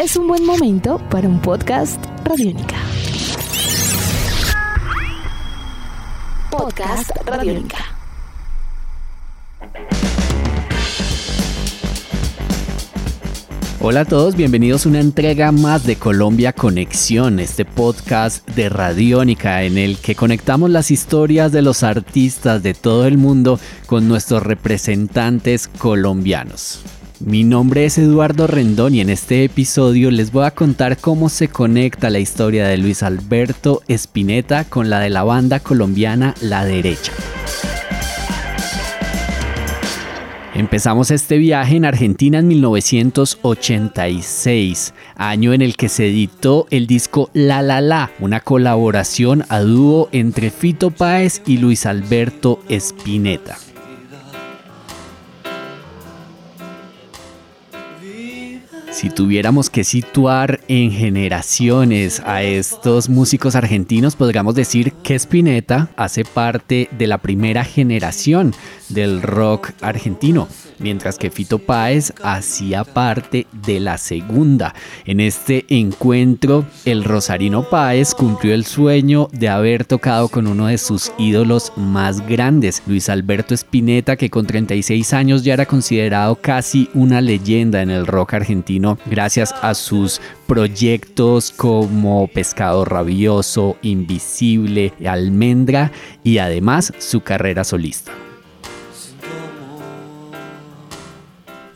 es un buen momento para un podcast Radiónica. Podcast Radiónica. Hola a todos, bienvenidos a una entrega más de Colombia Conexión, este podcast de Radiónica en el que conectamos las historias de los artistas de todo el mundo con nuestros representantes colombianos. Mi nombre es Eduardo Rendón y en este episodio les voy a contar cómo se conecta la historia de Luis Alberto Spinetta con la de la banda colombiana La Derecha. Empezamos este viaje en Argentina en 1986, año en el que se editó el disco La La La, una colaboración a dúo entre Fito Páez y Luis Alberto Spinetta. Si tuviéramos que situar en generaciones a estos músicos argentinos, podríamos decir que Spinetta hace parte de la primera generación del rock argentino, mientras que Fito Páez hacía parte de la segunda. En este encuentro, el Rosarino Páez cumplió el sueño de haber tocado con uno de sus ídolos más grandes, Luis Alberto Spinetta, que con 36 años ya era considerado casi una leyenda en el rock argentino gracias a sus proyectos como Pescado Rabioso, Invisible, Almendra y además su carrera solista.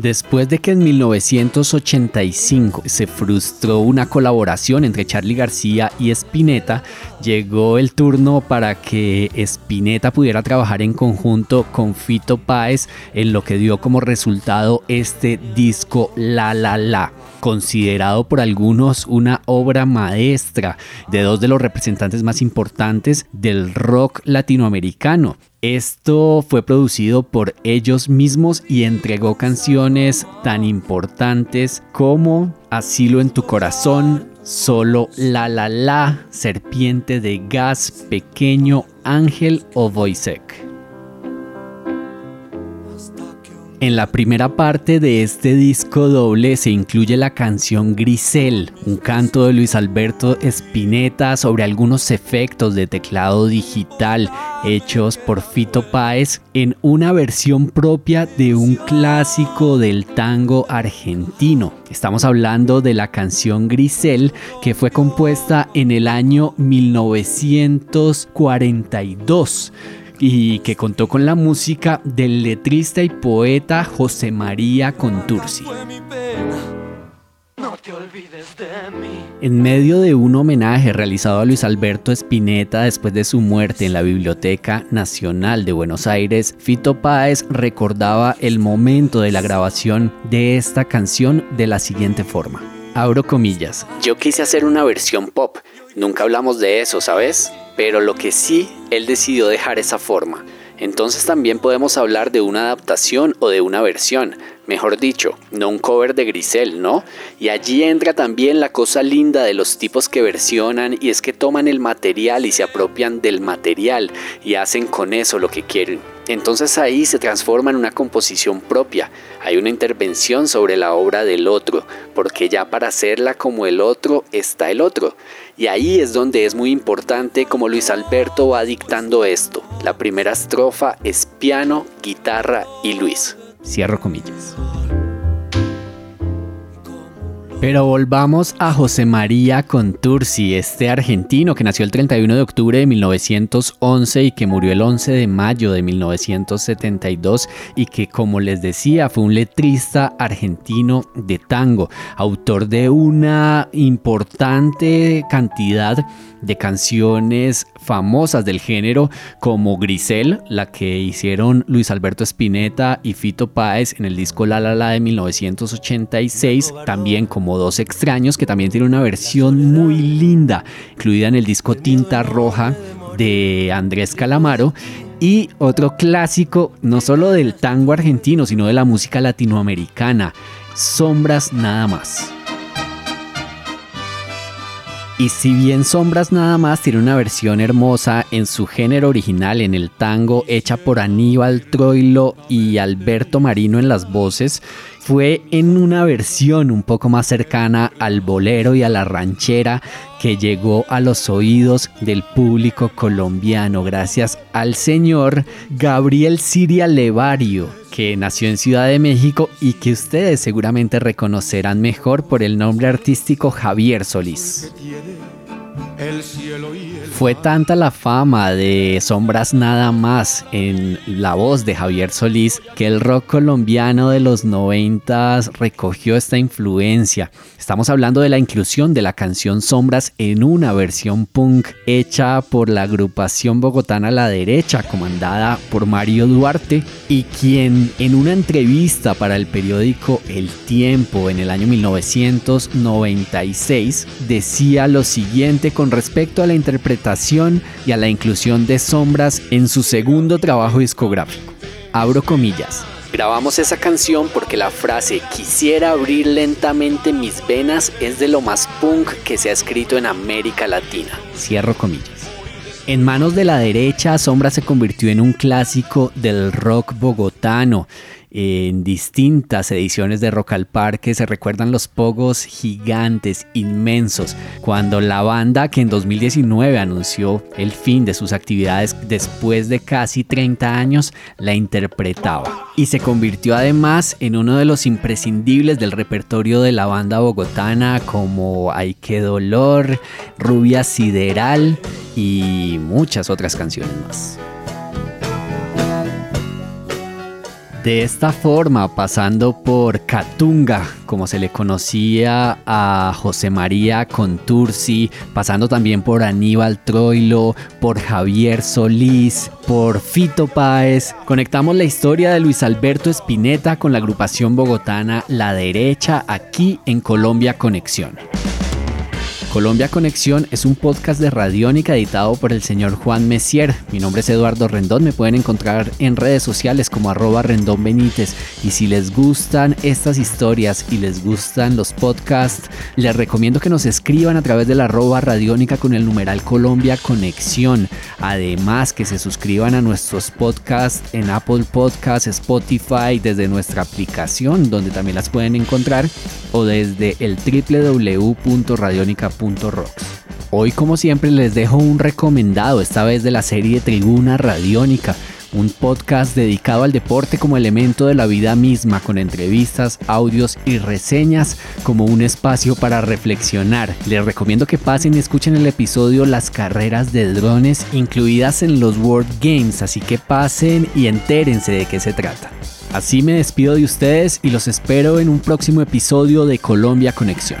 Después de que en 1985 se frustró una colaboración entre Charlie García y Spinetta, llegó el turno para que Spinetta pudiera trabajar en conjunto con Fito Páez en lo que dio como resultado este disco La La La considerado por algunos una obra maestra de dos de los representantes más importantes del rock latinoamericano. Esto fue producido por ellos mismos y entregó canciones tan importantes como Asilo en tu corazón, Solo La La La, Serpiente de Gas, Pequeño Ángel o Voisek. En la primera parte de este disco doble se incluye la canción Grisel, un canto de Luis Alberto Spinetta sobre algunos efectos de teclado digital hechos por Fito Páez en una versión propia de un clásico del tango argentino. Estamos hablando de la canción Grisel que fue compuesta en el año 1942 y que contó con la música del letrista y poeta José María Contursi. En medio de un homenaje realizado a Luis Alberto Spinetta después de su muerte en la Biblioteca Nacional de Buenos Aires, Fito Páez recordaba el momento de la grabación de esta canción de la siguiente forma. Abro comillas. Yo quise hacer una versión pop. Nunca hablamos de eso, ¿sabes? Pero lo que sí, él decidió dejar esa forma. Entonces también podemos hablar de una adaptación o de una versión, mejor dicho, no un cover de Grisel, ¿no? Y allí entra también la cosa linda de los tipos que versionan y es que toman el material y se apropian del material y hacen con eso lo que quieren. Entonces ahí se transforma en una composición propia, hay una intervención sobre la obra del otro, porque ya para hacerla como el otro está el otro. Y ahí es donde es muy importante como Luis Alberto va dictando esto. La primera estrofa es piano, guitarra y Luis. Cierro comillas. Pero volvamos a José María Contursi, este argentino que nació el 31 de octubre de 1911 y que murió el 11 de mayo de 1972 y que como les decía fue un letrista argentino de tango, autor de una importante cantidad de canciones famosas del género como Grisel, la que hicieron Luis Alberto Spinetta y Fito Páez en el disco La La La de 1986, también como Dos Extraños, que también tiene una versión muy linda, incluida en el disco Tinta Roja de Andrés Calamaro y otro clásico, no solo del tango argentino, sino de la música latinoamericana, Sombras nada más. Y si bien Sombras nada más tiene una versión hermosa en su género original en el tango hecha por Aníbal Troilo y Alberto Marino en las voces, fue en una versión un poco más cercana al bolero y a la ranchera que llegó a los oídos del público colombiano gracias al señor Gabriel Siria Levario, que nació en Ciudad de México y que ustedes seguramente reconocerán mejor por el nombre artístico Javier Solís. Fue tanta la fama de Sombras Nada más en la voz de Javier Solís que el rock colombiano de los noventas recogió esta influencia. Estamos hablando de la inclusión de la canción Sombras en una versión punk hecha por la agrupación bogotana La Derecha, comandada por Mario Duarte, y quien en una entrevista para el periódico El Tiempo en el año 1996 decía lo siguiente con respecto a la interpretación y a la inclusión de sombras en su segundo trabajo discográfico. Abro comillas. Grabamos esa canción porque la frase quisiera abrir lentamente mis venas es de lo más punk que se ha escrito en América Latina. Cierro comillas. En manos de la derecha, Sombra se convirtió en un clásico del rock bogotano en distintas ediciones de Rock al Parque se recuerdan los pogos gigantes, inmensos, cuando la banda que en 2019 anunció el fin de sus actividades después de casi 30 años la interpretaba. Y se convirtió además en uno de los imprescindibles del repertorio de la banda bogotana como Ay qué dolor, Rubia Sideral y muchas otras canciones más. De esta forma, pasando por Catunga, como se le conocía a José María Contursi, pasando también por Aníbal Troilo, por Javier Solís, por Fito Páez, conectamos la historia de Luis Alberto Espineta con la agrupación bogotana La Derecha aquí en Colombia Conexión. Colombia Conexión es un podcast de Radiónica editado por el señor Juan Messier. Mi nombre es Eduardo Rendón, me pueden encontrar en redes sociales como arroba Rendón Benítez. Y si les gustan estas historias y les gustan los podcasts, les recomiendo que nos escriban a través de la arroba Radiónica con el numeral Colombia Conexión. Además que se suscriban a nuestros podcasts en Apple Podcasts, Spotify, desde nuestra aplicación donde también las pueden encontrar o desde el www.radionica.com Hoy como siempre les dejo un recomendado, esta vez de la serie Tribuna Radiónica, un podcast dedicado al deporte como elemento de la vida misma, con entrevistas, audios y reseñas como un espacio para reflexionar. Les recomiendo que pasen y escuchen el episodio Las carreras de drones incluidas en los World Games, así que pasen y entérense de qué se trata. Así me despido de ustedes y los espero en un próximo episodio de Colombia Conexión.